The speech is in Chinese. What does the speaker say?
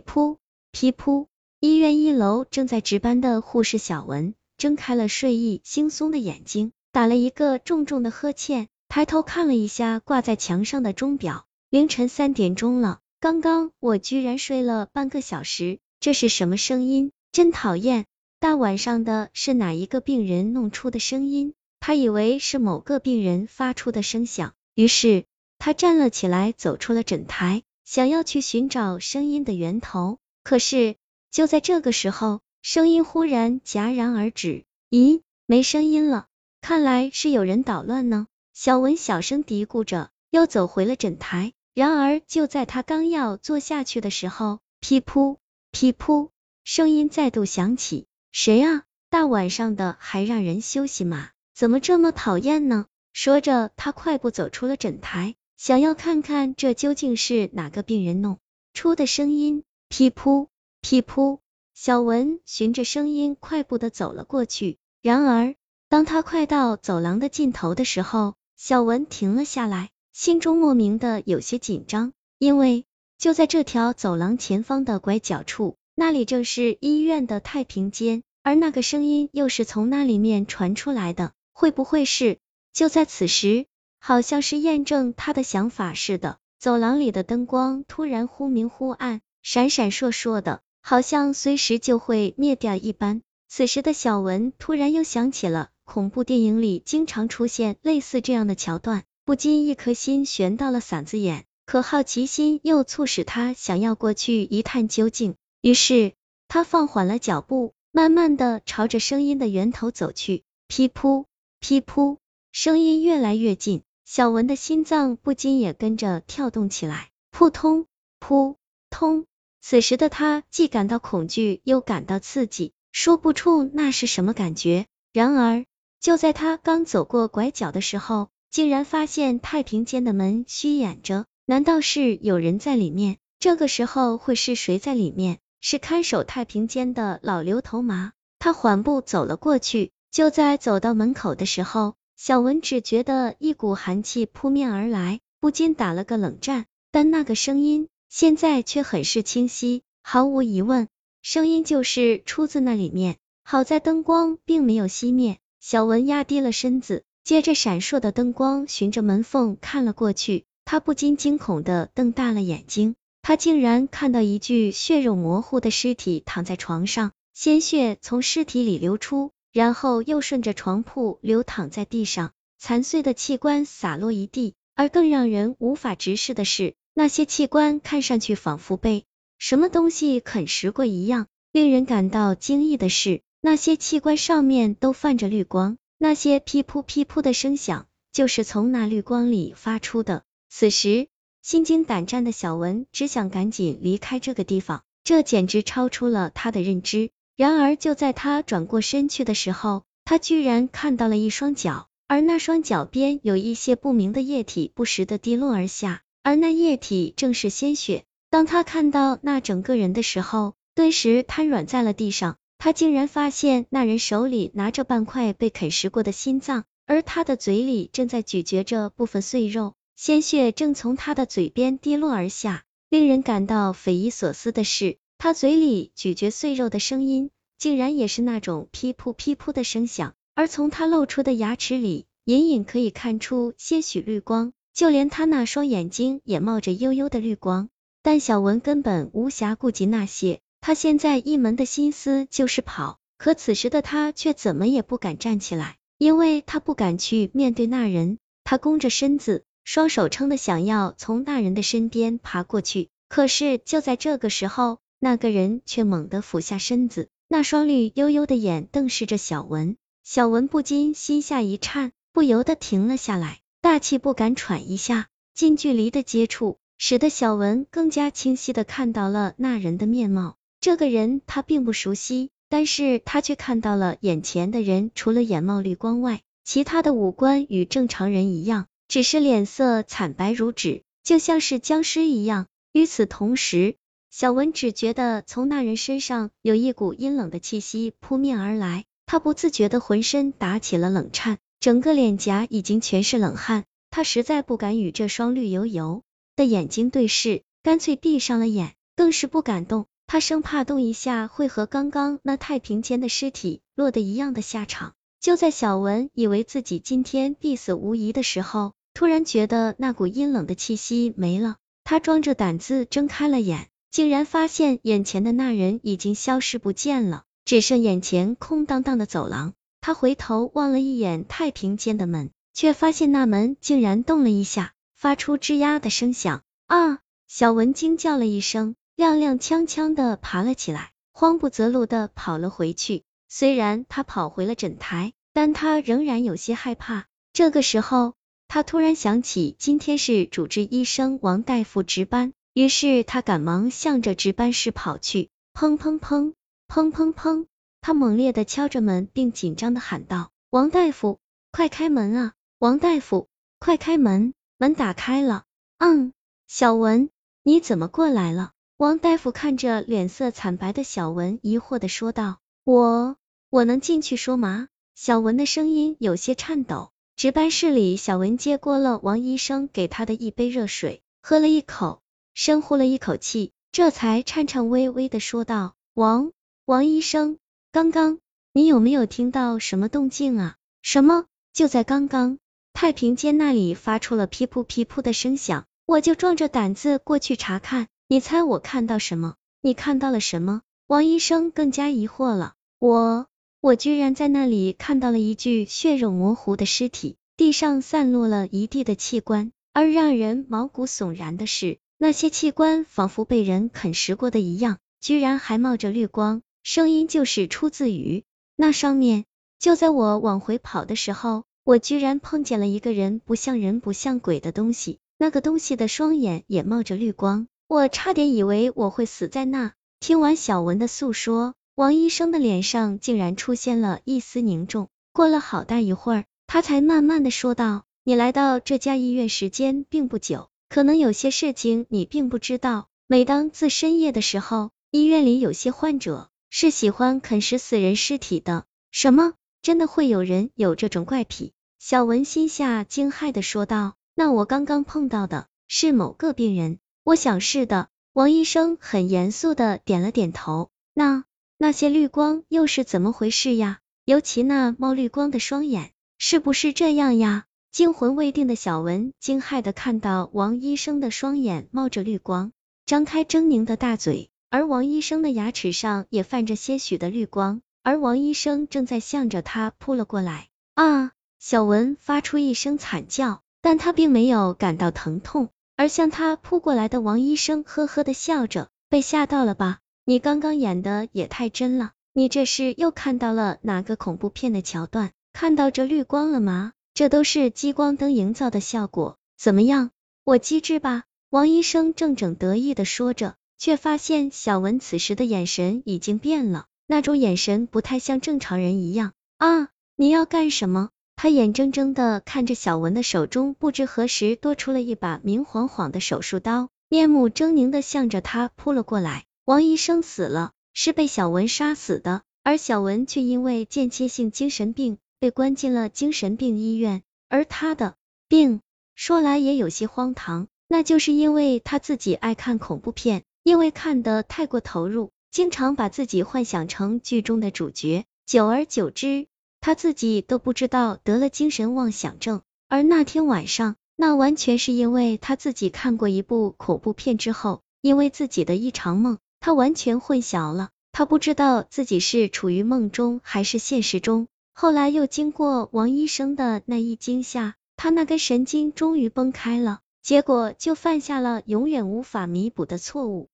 噗噼噗，医院一楼正在值班的护士小文睁开了睡意惺忪的眼睛，打了一个重重的呵欠，抬头看了一下挂在墙上的钟表，凌晨三点钟了。刚刚我居然睡了半个小时，这是什么声音？真讨厌！大晚上的，是哪一个病人弄出的声音？他以为是某个病人发出的声响，于是他站了起来，走出了诊台，想要去寻找声音的源头。可是就在这个时候，声音忽然戛然而止。咦，没声音了，看来是有人捣乱呢。小文小声嘀咕着，又走回了诊台。然而，就在他刚要坐下去的时候，噼噗噼噗，声音再度响起。谁啊？大晚上的还让人休息吗？怎么这么讨厌呢？说着，他快步走出了诊台，想要看看这究竟是哪个病人弄出的声音。噼噗噼噗，小文循着声音快步的走了过去。然而，当他快到走廊的尽头的时候，小文停了下来。心中莫名的有些紧张，因为就在这条走廊前方的拐角处，那里正是医院的太平间，而那个声音又是从那里面传出来的，会不会是？就在此时，好像是验证他的想法似的，走廊里的灯光突然忽明忽暗，闪闪烁烁的，好像随时就会灭掉一般。此时的小文突然又想起了恐怖电影里经常出现类似这样的桥段。不禁一颗心悬到了嗓子眼，可好奇心又促使他想要过去一探究竟。于是他放缓了脚步，慢慢的朝着声音的源头走去。噼噗噼噗，声音越来越近，小文的心脏不禁也跟着跳动起来，扑通扑通。此时的他既感到恐惧，又感到刺激，说不出那是什么感觉。然而就在他刚走过拐角的时候，竟然发现太平间的门虚掩着，难道是有人在里面？这个时候会是谁在里面？是看守太平间的老刘头吗？他缓步走了过去，就在走到门口的时候，小文只觉得一股寒气扑面而来，不禁打了个冷战。但那个声音现在却很是清晰，毫无疑问，声音就是出自那里面。好在灯光并没有熄灭，小文压低了身子。借着闪烁的灯光，循着门缝看了过去，他不禁惊恐的瞪大了眼睛。他竟然看到一具血肉模糊的尸体躺在床上，鲜血从尸体里流出，然后又顺着床铺流淌在地上，残碎的器官洒落一地。而更让人无法直视的是，那些器官看上去仿佛被什么东西啃食过一样。令人感到惊异的是，那些器官上面都泛着绿光。那些噼噗噼噗的声响，就是从那绿光里发出的。此时，心惊胆战的小文只想赶紧离开这个地方，这简直超出了他的认知。然而，就在他转过身去的时候，他居然看到了一双脚，而那双脚边有一些不明的液体不时的滴落而下，而那液体正是鲜血。当他看到那整个人的时候，顿时瘫软在了地上。他竟然发现那人手里拿着半块被啃食过的心脏，而他的嘴里正在咀嚼着部分碎肉，鲜血正从他的嘴边滴落而下。令人感到匪夷所思的是，他嘴里咀嚼碎肉的声音，竟然也是那种噼噗噼噗的声响，而从他露出的牙齿里，隐隐可以看出些许绿光，就连他那双眼睛也冒着幽幽的绿光。但小文根本无暇顾及那些。他现在一门的心思就是跑，可此时的他却怎么也不敢站起来，因为他不敢去面对那人。他弓着身子，双手撑的想要从那人的身边爬过去，可是就在这个时候，那个人却猛地俯下身子，那双绿幽幽的眼瞪视着小文。小文不禁心下一颤，不由得停了下来，大气不敢喘一下。近距离的接触，使得小文更加清晰的看到了那人的面貌。这个人他并不熟悉，但是他却看到了眼前的人，除了眼冒绿光外，其他的五官与正常人一样，只是脸色惨白如纸，就像是僵尸一样。与此同时，小文只觉得从那人身上有一股阴冷的气息扑面而来，他不自觉的浑身打起了冷颤，整个脸颊已经全是冷汗。他实在不敢与这双绿油油的眼睛对视，干脆闭上了眼。更是不敢动，他生怕动一下会和刚刚那太平间的尸体落得一样的下场。就在小文以为自己今天必死无疑的时候，突然觉得那股阴冷的气息没了，他壮着胆子睁开了眼，竟然发现眼前的那人已经消失不见了，只剩眼前空荡荡的走廊。他回头望了一眼太平间的门，却发现那门竟然动了一下，发出吱呀的声响。啊！小文惊叫了一声，踉踉跄跄的爬了起来，慌不择路的跑了回去。虽然他跑回了诊台，但他仍然有些害怕。这个时候，他突然想起今天是主治医生王大夫值班，于是他赶忙向着值班室跑去。砰砰砰，砰砰砰，他猛烈的敲着门，并紧张的喊道：“王大夫，快开门啊！王大夫，快开门！”门打开了。嗯，小文，你怎么过来了？王大夫看着脸色惨白的小文，疑惑的说道：“我，我能进去说吗？”小文的声音有些颤抖。值班室里，小文接过了王医生给他的一杯热水，喝了一口，深呼了一口气，这才颤颤巍巍的说道：“王，王医生，刚刚你有没有听到什么动静啊？”“什么？就在刚刚，太平间那里发出了噼噗噼噗的声响，我就壮着胆子过去查看。你猜我看到什么？你看到了什么？”王医生更加疑惑了。“我。”我居然在那里看到了一具血肉模糊的尸体，地上散落了一地的器官，而让人毛骨悚然的是，那些器官仿佛被人啃食过的一样，居然还冒着绿光，声音就是出自于那上面。就在我往回跑的时候，我居然碰见了一个人不像人不像鬼的东西，那个东西的双眼也冒着绿光，我差点以为我会死在那。听完小文的诉说。王医生的脸上竟然出现了一丝凝重，过了好大一会儿，他才慢慢的说道：“你来到这家医院时间并不久，可能有些事情你并不知道。每当自深夜的时候，医院里有些患者是喜欢啃食死人尸体的。什么？真的会有人有这种怪癖？”小文心下惊骇的说道：“那我刚刚碰到的是某个病人，我想是的。”王医生很严肃的点了点头。那。那些绿光又是怎么回事呀？尤其那冒绿光的双眼，是不是这样呀？惊魂未定的小文惊骇的看到王医生的双眼冒着绿光，张开狰狞的大嘴，而王医生的牙齿上也泛着些许的绿光，而王医生正在向着他扑了过来。啊！小文发出一声惨叫，但他并没有感到疼痛，而向他扑过来的王医生呵呵的笑着，被吓到了吧？你刚刚演的也太真了，你这是又看到了哪个恐怖片的桥段？看到这绿光了吗？这都是激光灯营造的效果，怎么样？我机智吧？王医生正正得意的说着，却发现小文此时的眼神已经变了，那种眼神不太像正常人一样。啊，你要干什么？他眼睁睁的看着小文的手中不知何时多出了一把明晃晃的手术刀，面目狰狞的向着他扑了过来。王医生死了，是被小文杀死的，而小文却因为间歇性精神病被关进了精神病医院。而他的病说来也有些荒唐，那就是因为他自己爱看恐怖片，因为看得太过投入，经常把自己幻想成剧中的主角，久而久之，他自己都不知道得了精神妄想症。而那天晚上，那完全是因为他自己看过一部恐怖片之后，因为自己的一场梦。他完全混淆了，他不知道自己是处于梦中还是现实中。后来又经过王医生的那一惊吓，他那根神经终于崩开了，结果就犯下了永远无法弥补的错误。